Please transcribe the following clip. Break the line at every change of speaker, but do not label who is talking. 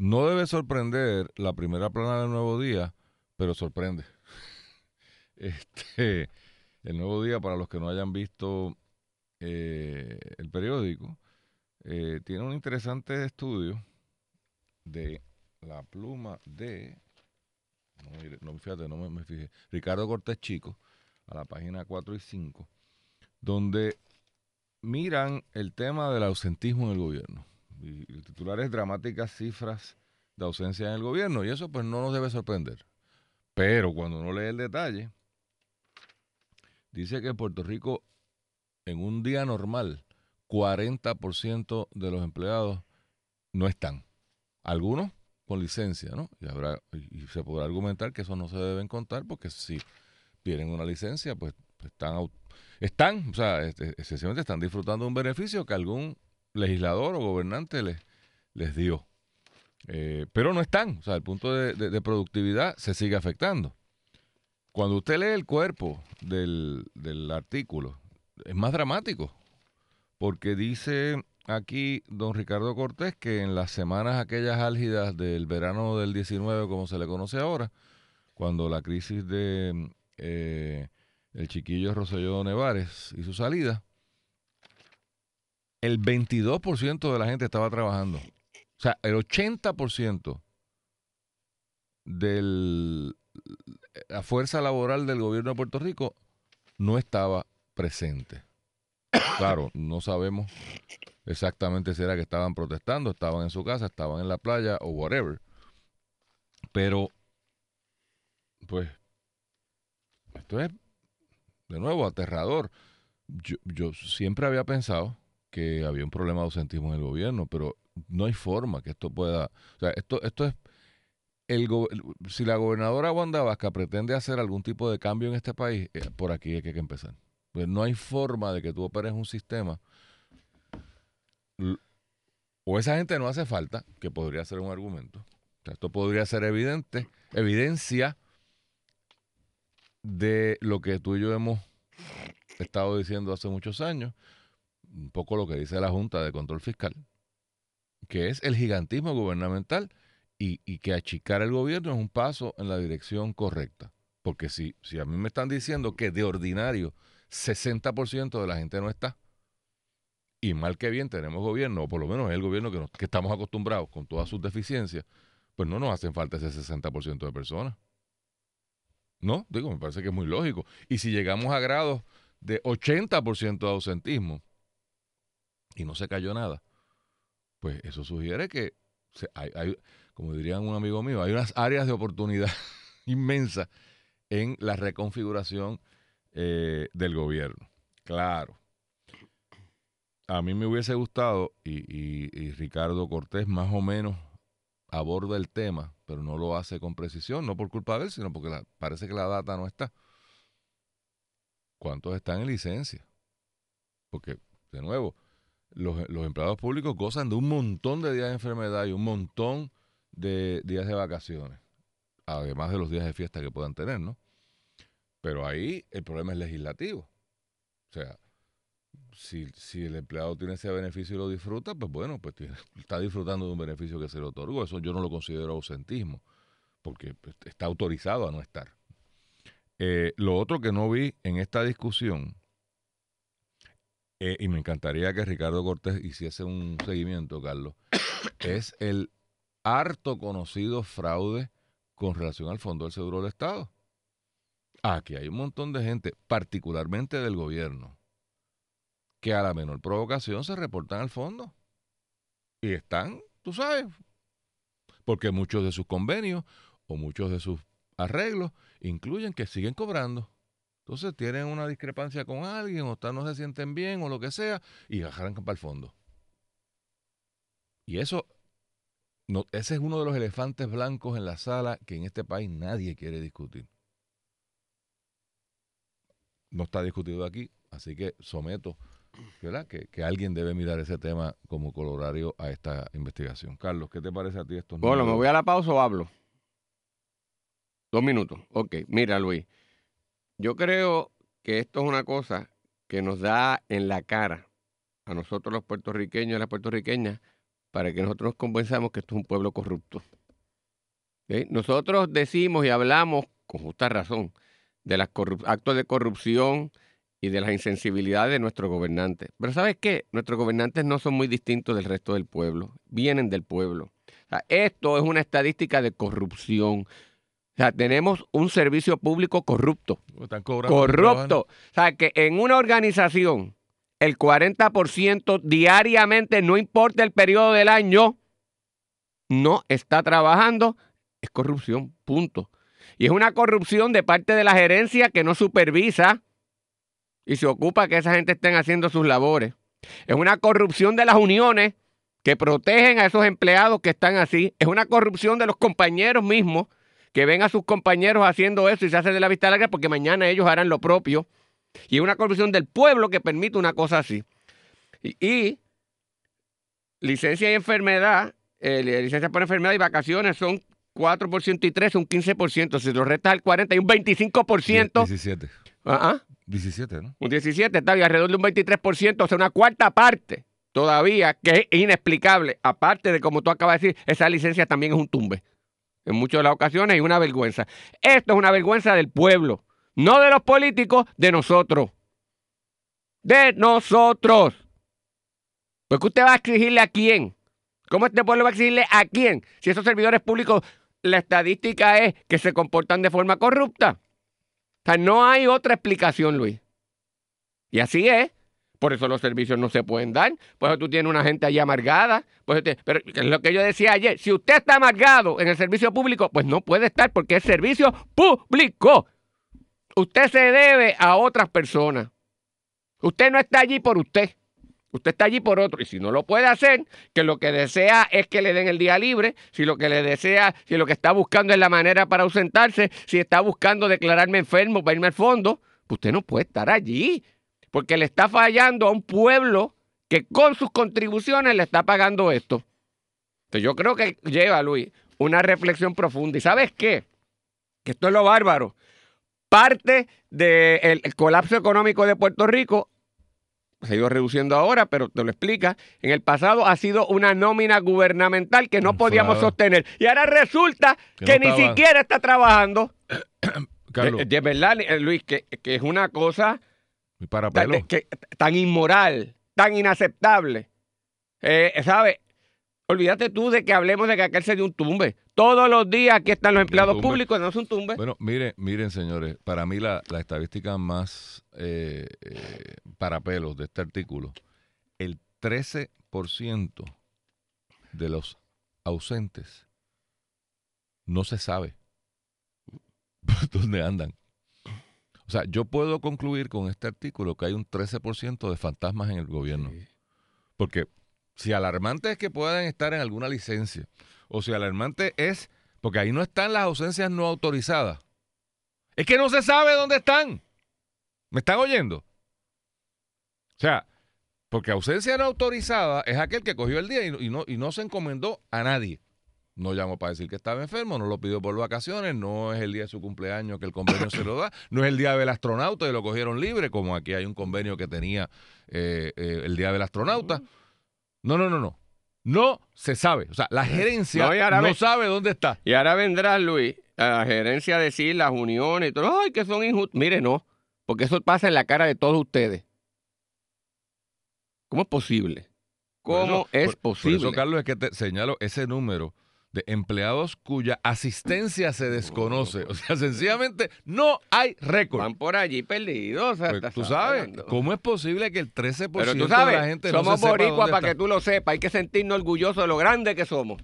No debe sorprender la primera plana del Nuevo Día, pero sorprende. Este, el Nuevo Día, para los que no hayan visto eh, el periódico, eh, tiene un interesante estudio de la pluma de, no, fíjate, no me, fijé, Ricardo Cortés Chico, a la página 4 y 5, donde miran el tema del ausentismo en el gobierno. Y el titular es dramáticas cifras de ausencia en el gobierno, y eso pues no nos debe sorprender. Pero cuando uno lee el detalle, dice que Puerto Rico en un día normal 40% de los empleados no están. Algunos con licencia, ¿no? Y, habrá, y se podrá argumentar que eso no se deben contar porque si tienen una licencia, pues, están, están, o sea, esencialmente están disfrutando un beneficio que algún legislador o gobernante les, les dio. Eh, pero no están, o sea, el punto de, productividad se sigue afectando. Cuando usted lee el cuerpo del, del artículo, es más dramático, porque dice aquí don Ricardo Cortés que en las semanas aquellas álgidas del verano del 19, como se le conoce ahora, cuando la crisis de eh, el chiquillo Roselló Nevares y su salida, el 22% de la gente estaba trabajando. O sea, el 80% de la fuerza laboral del gobierno de Puerto Rico no estaba presente. Claro, no sabemos exactamente si era que estaban protestando, estaban en su casa, estaban en la playa o whatever. Pero, pues, esto es, de nuevo, aterrador. Yo, yo siempre había pensado que había un problema de ausentismo en el gobierno, pero no hay forma que esto pueda... O sea, esto, esto es... El, si la gobernadora Wanda Vasca pretende hacer algún tipo de cambio en este país, eh, por aquí hay que empezar. Pues no hay forma de que tú operes un sistema. O esa gente no hace falta, que podría ser un argumento. esto podría ser evidente, evidencia de lo que tú y yo hemos estado diciendo hace muchos años, un poco lo que dice la Junta de Control Fiscal, que es el gigantismo gubernamental y, y, que achicar el gobierno es un paso en la dirección correcta. Porque si, si a mí me están diciendo que de ordinario 60% de la gente no está. Y mal que bien tenemos gobierno, o por lo menos es el gobierno que, que estamos acostumbrados con todas sus deficiencias, pues no nos hacen falta ese 60% de personas. No, digo, me parece que es muy lógico. Y si llegamos a grados de 80% de ausentismo y no se cayó nada, pues eso sugiere que hay, como dirían un amigo mío, hay unas áreas de oportunidad inmensas en la reconfiguración eh, del gobierno. Claro. A mí me hubiese gustado, y, Ricardo Cortés más o menos aborda el tema, pero no lo hace con precisión, no por culpa de él, sino porque parece que la data no está. ¿Cuántos están en licencia? Porque, de nuevo, los, los, empleados públicos gozan de un montón de días de enfermedad y un montón de días de vacaciones, además de los días de fiesta que puedan tener, ¿no? Pero ahí el problema es legislativo. O sea, si, si el empleado tiene ese beneficio y lo disfruta, pues bueno, pues está disfrutando de un beneficio que se le otorgó. Eso yo no lo considero ausentismo, porque pues, está autorizado a no estar. Eh, lo otro que no vi en esta discusión, eh, y me encantaría que Ricardo Cortés hiciese un seguimiento, Carlos, es el harto conocido fraude con relación al Fondo del Seguro del Estado. Aquí hay un montón de gente, particularmente del gobierno, que a la menor provocación se reportan al fondo. Y están, tú sabes, porque muchos de sus convenios o muchos de sus arreglos incluyen que siguen cobrando. Entonces tienen una discrepancia con alguien o no se sienten bien o lo que sea y arrancan para el fondo. Y eso, no, ese es uno de los elefantes blancos en la sala que en este país nadie quiere discutir no está discutido aquí, así que someto ¿verdad? Que, que, alguien debe mirar ese tema como colorario a esta investigación. Carlos, ¿qué te parece a ti esto?
Bueno, ¿me voy a la pausa o hablo? Dos minutos. Ok, mira Luis, yo creo que esto es una cosa que nos da en la cara a nosotros los puertorriqueños y las puertorriqueñas para que nosotros nos convenzamos que esto es un pueblo corrupto. Nosotros decimos y hablamos, con justa razón, de los actos de corrupción y de las insensibilidades de nuestros gobernantes. Pero ¿sabes qué? Nuestros gobernantes no son muy distintos del resto del pueblo, vienen del pueblo. Esto es una estadística de corrupción. O sea, tenemos un servicio público corrupto.
Están
Corrupto. O sea, que en una organización el 40% diariamente, no importa el periodo del año, no está trabajando, es corrupción, punto. Y es una corrupción de parte de la gerencia que no supervisa y se ocupa que esa gente estén haciendo sus labores. Es una corrupción de las uniones que protegen a esos empleados que están así. Es una corrupción de los compañeros mismos que ven a sus compañeros haciendo eso y se hacen de la vista larga porque mañana ellos harán lo propio. Y es una corrupción del pueblo que permite una cosa así. Y, y licencia y enfermedad, eh, licencia por enfermedad y vacaciones son 4% y 3, un 15%. Si lo restas al 40, hay un 25%.
17.
Ah, ah,
17, ¿no?
un 17, está bien, alrededor de un 23%, o sea, una cuarta parte todavía, que es inexplicable. Aparte de, como tú acabas de decir, esa licencia también es un tumbe. En muchas de las ocasiones y una vergüenza. Esto es una vergüenza del pueblo, no de los políticos, de nosotros. De nosotros. Porque usted va a exigirle a quién. ¿Cómo este pueblo va a exigirle a quién? Si esos servidores públicos, la estadística es que se comportan de forma corrupta. O sea, no hay otra explicación, Luis. Y así es. Por eso los servicios no se pueden dar. Por eso tú tienes una gente allí amargada. Te- pero lo que yo decía ayer, si usted está amargado en el servicio público, pues no puede estar porque es servicio público. Usted se debe a otras personas. Usted no está allí por usted. Usted está allí por otro. Y si no lo puede hacer, que lo que desea es que le den el día libre, si lo que le desea, si lo que está buscando es la manera para ausentarse, si está buscando declararme enfermo para irme al fondo, pues usted no puede estar allí. Porque le está fallando a un pueblo que con sus contribuciones le está pagando esto. Entonces yo creo que lleva, Luis, una reflexión profunda. ¿Y sabes qué? Que esto es lo bárbaro. Parte del colapso económico de Puerto Rico se ha ido reduciendo ahora, pero te lo explica. En el pasado ha sido una nómina gubernamental que no podíamos
Claro.
sostener. Y ahora resulta
Que
que,
no
ni
estaba.
siquiera está trabajando.
Carlos,
De, de verdad, Luis, que, que es una cosa
mi para
tan,
pelo.
que- tan inmoral, tan inaceptable. Eh, ¿Sabes? Olvídate tú de que hablemos de que aquel se dio un tumbe. Todos los días aquí están los empleados públicos, no es un tumbe.
Bueno, miren, miren, señores, para mí la, la estadística más eh, eh, para pelos de este artículo, el 13% de los ausentes no se sabe dónde andan. O sea, yo puedo concluir con este artículo que hay un 13% de fantasmas en el gobierno. Porque si alarmante es que puedan estar en alguna licencia, o si alarmante es, porque ahí no están las ausencias no autorizadas, es que no se sabe dónde están. ¿Me están oyendo? O sea, porque ausencia no autorizada es aquel que cogió el día y, no- y no, y no se encomendó a nadie. No llamó para decir que estaba enfermo, no lo pidió por vacaciones, no es el día de su cumpleaños que el convenio se lo da, no es el día del astronauta y lo cogieron libre, como aquí hay un convenio que tenía eh, eh, el día del astronauta. No, no, no, no. No se sabe. O sea, la gerencia
No,
sabe dónde está.
Y ahora vendrá Luis, a la gerencia a decir las uniones y todo, ay, que son injustos. Mire, no, porque eso pasa en la cara de todos ustedes. ¿Cómo es posible? ¿Cómo
eso-
es
por-
posible?
Por eso, Carlos, es que te señalo ese número de empleados cuya asistencia se desconoce. O sea, sencillamente no hay récord.
Van por allí perdidos. o sea,
Pues, tú sabes,
hablando.
¿cómo es posible que el 13%
Pero tú
de la gente
somos
no se sepa
boricuas
dónde
para que tú lo sepas. Hay que sentirnos orgullosos de lo grande que somos.